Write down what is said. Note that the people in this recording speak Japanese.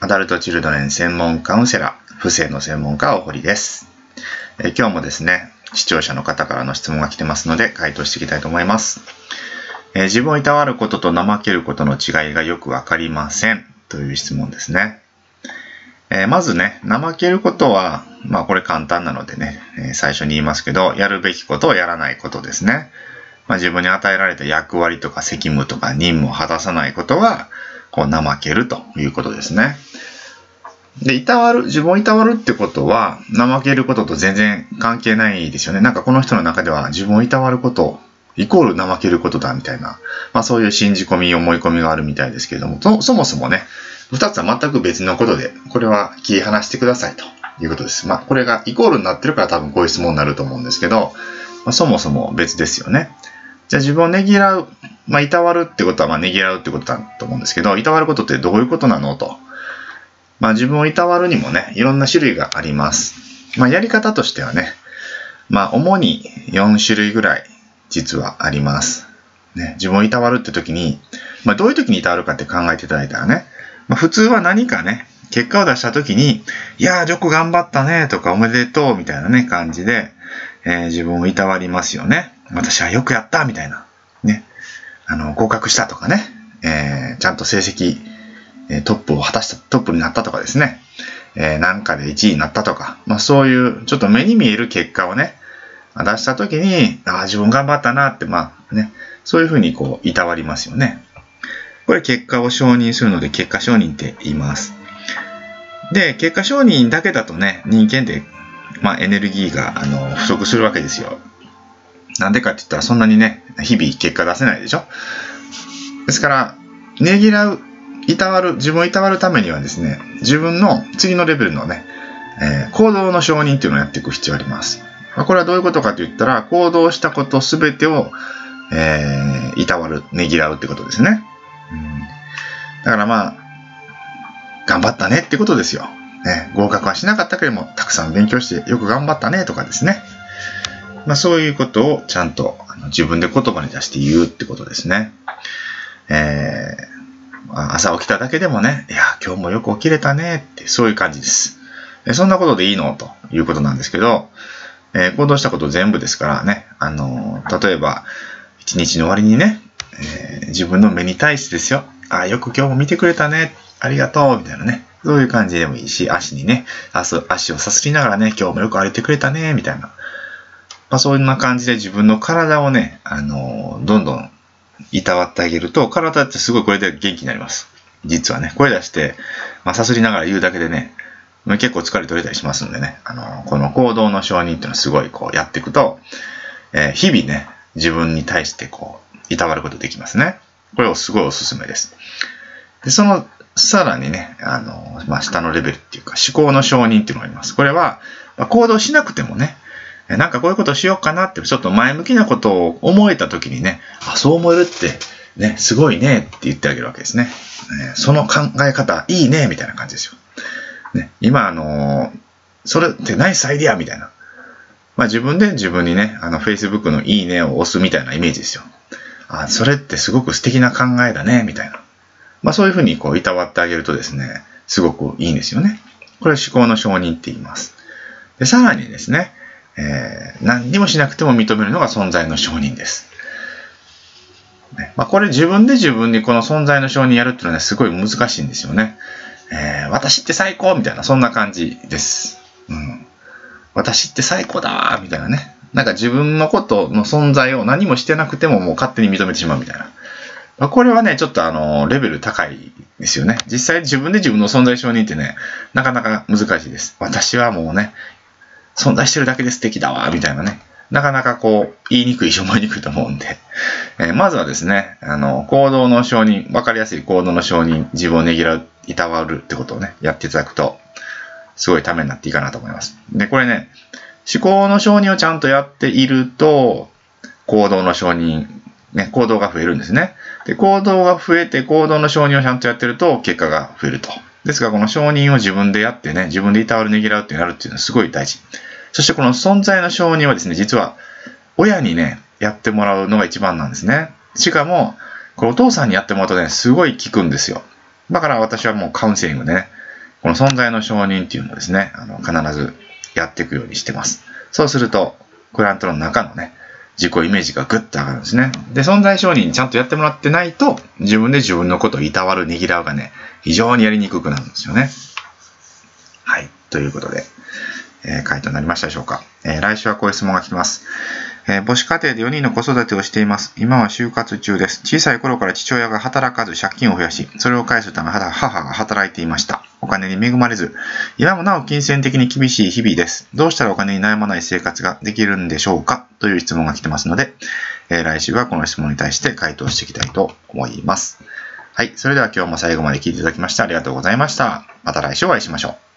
アダルトチルドレン専門カウンセラー、不正の専門家、大堀です。え今日もですね、視聴者の方からの質問が来てますので、回答していきたいと思います。え自分をいたわることと怠けることの違いがよくわかりません。という質問ですね。えまずね、怠けることは、まあこれ簡単なのでね、え最初に言いますけど、やるべきことをやらないことですね。まあ、自分に与えられた役割とか責務とか任務を果たさないことは、こう怠けるということですね。で、いたわる、自分をいたわるってことは、怠けることと全然関係ないですよね。なんかこの人の中では自分をいたわること、イコール怠けることだみたいな、まあそういう信じ込み、思い込みがあるみたいですけれども、そもそもね、二つは全く別のことで、これは切り離してくださいということです。まあこれがイコールになってるから多分こういう質問になると思うんですけど、まあ、そもそも別ですよね。じゃあ自分をねぎらう、まあいたわるってことはまあねぎらうってことだと思うんですけど、いたわることってどういうことなのと。まあ自分をいたわるにもね、いろんな種類があります。まあやり方としてはね、まあ主に4種類ぐらい実はあります。ね、自分をいたわるって時に、まあどういう時にいたわるかって考えていただいたらね、まあ普通は何かね、結果を出した時に、いやー、よく頑張ったねとかおめでとうみたいなね、感じで、えー、自分をいたわりますよね。私はよくやったみたいな。あの、合格したとかね。えー、ちゃんと成績、えトップを果たした、トップになったとかですね、えー、なんかで1位になったとか、まあそういう、ちょっと目に見える結果をね、出したときに、ああ、自分頑張ったなって、まあね、そういうふうにこう、いたわりますよね。これ結果を承認するので、結果承認って言います。で、結果承認だけだとね、人間って、まあエネルギーが、あの、不足するわけですよ。なんでかって言ったら、そんなにね、日々結果出せないでしょ？ですから、ねぎらういたわる、自分をいたわるためにはですね、自分の次のレベルのね、えー、行動の承認っていうのをやっていく必要があります。これはどういうことかと言ったら、行動したことすべてを、えー、いたわる、ねぎらうってことですね。うん、だからまあ、頑張ったねってことですよ。ね、合格はしなかったけれども、たくさん勉強してよく頑張ったねとかですね。まあそういうことをちゃんとあの自分で言葉に出して言うってことですね。えー朝起きただけでもね、いや、今日もよく起きれたねって、そういう感じです。そんなことでいいの？ということなんですけど、えー、行動したこと全部ですからね、あのー、例えば、一日の終わりにね、えー、自分の目に対してですよ、あ、よく今日も見てくれたね、ありがとう、みたいなね、そういう感じでもいいし、足にね、足足をさすりながらね、今日もよく歩いてくれたね、みたいな。まあ、そんな感じで自分の体をね、あのどんどんいたわってあげると、体ってすごいこれで元気になります。実はね、声出して、まあ、さすりながら言うだけでね、まあ結構疲れ取れたりしますんでね、あの、この行動の承認っていうのはすごいこうやっていくと、えー、日々ね、自分に対してこう、いたわることできますね。これをすごいおすすめです。で、その、さらにね、あの、まあ、下のレベルっていうか、思考の承認っていうのがあります。これは、まあ、行動しなくてもね、なんかこういうことしようかなって、ちょっと前向きなことを思えた時にね、あ、そう思えるって、ね、すごいねって言ってあげるわけですね。ねその考え方、いいね、みたいな感じですよ。ね、今、あのそれってナイスアイディアみたいな。まあ自分で自分にね、あの Facebook のいいねを押すみたいなイメージですよ。あ、それってすごく素敵な考えだね、みたいな。まあそういうふうにこういたわってあげるとですね、すごくいいんですよね。これ思考の承認って言います。で、さらにですね、えー、何にもしなくても認めるのが存在の承認です。ねまあ、これ自分で自分にこの存在の承認やるっていうのは、ね、すごい難しいんですよね。えー、私って最高みたいな、そんな感じです。うん。私って最高だわみたいなね。なんか自分のことの存在を何もしてなくてももう勝手に認めてしまうみたいな。まあ、これはね、ちょっとあの、レベル高いですよね。実際自分で自分の存在承認ってね、なかなか難しいです。私はもうね、存在してるだけで素敵だわ、みたいなね。なかなかこう、言いにくいし思いにくいと思うんで、えー、まずはですね、あの、行動の承認、わかりやすい行動の承認、自分をねぎらう、いたわるってことをね、やっていただくと、すごいためになっていいかなと思います。で、これね、思考の承認をちゃんとやっていると、行動の承認、ね、行動が増えるんですね。で、行動が増えて、行動の承認をちゃんとやってると、結果が増えると。ですが、この承認を自分でやってね、自分でいたわるねぎらうってなるっていうのはすごい大事。そしてこの存在の承認はですね、実は親にね、やってもらうのが一番なんですね。しかも、これお父さんにやってもらうとね、すごい効くんですよ。だから私はもうカウンセリングでね、この存在の承認っていうのをですね、あの必ずやっていくようにしてます。そうすると、クライアントの中のね、自己イメージがグッと上がるんですね。で、存在承認ちゃんとやってもらってないと、自分で自分のことをいたわる、ねぎらうがね、非常にやりにくくなるんですよね。はい。ということで、え、回答になりましたでしょうか。え、来週はこういう質問が来てます。え、母子家庭で4人の子育てをしています。今は就活中です。小さい頃から父親が働かず借金を増やし、それを返すため母が働いていました。お金に恵まれず、今もなお金銭的に厳しい日々です。どうしたらお金に悩まない生活ができるんでしょうか？という質問が来てますので、え、来週はこの質問に対して回答していきたいと思います。はい。それでは今日も最後まで聞いていただきましてありがとうございました。また来週お会いしましょう。